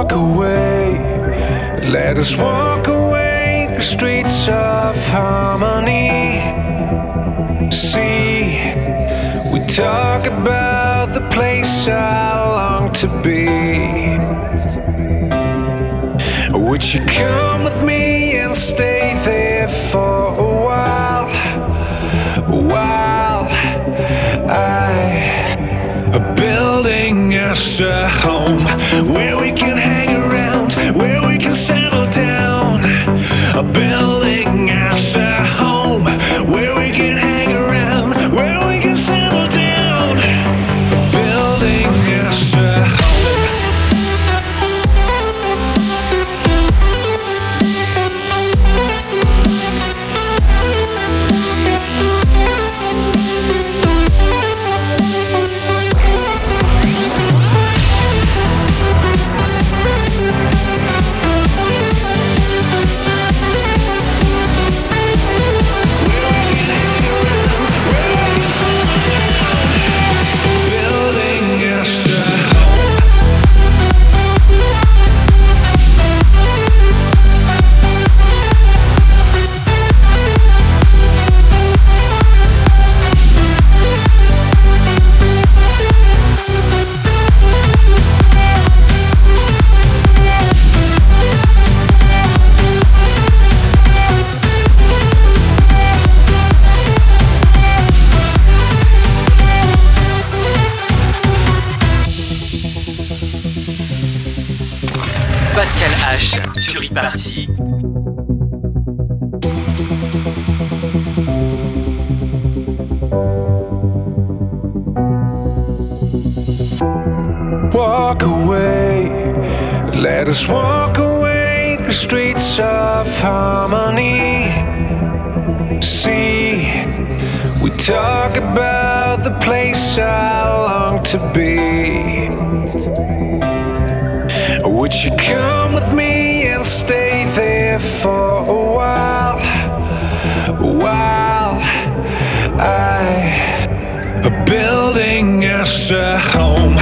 walk away. Let us walk away the streets of harmony. See, we talk about the place I long to be. Would you come with me and stay there for a while? While I building us a home where we can a bill. Walk away, let us walk away the streets of harmony. See, we talk about the place I long to be. Would you come with me and stay there for a while? While I building us a home,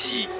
戏。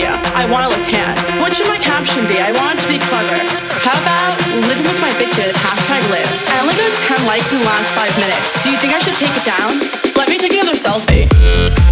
I want to look tan. What should my caption be? I want it to be clever. How about living with my bitches, hashtag live. I only got 10 likes in the last 5 minutes. Do you think I should take it down? Let me take another. Selfie.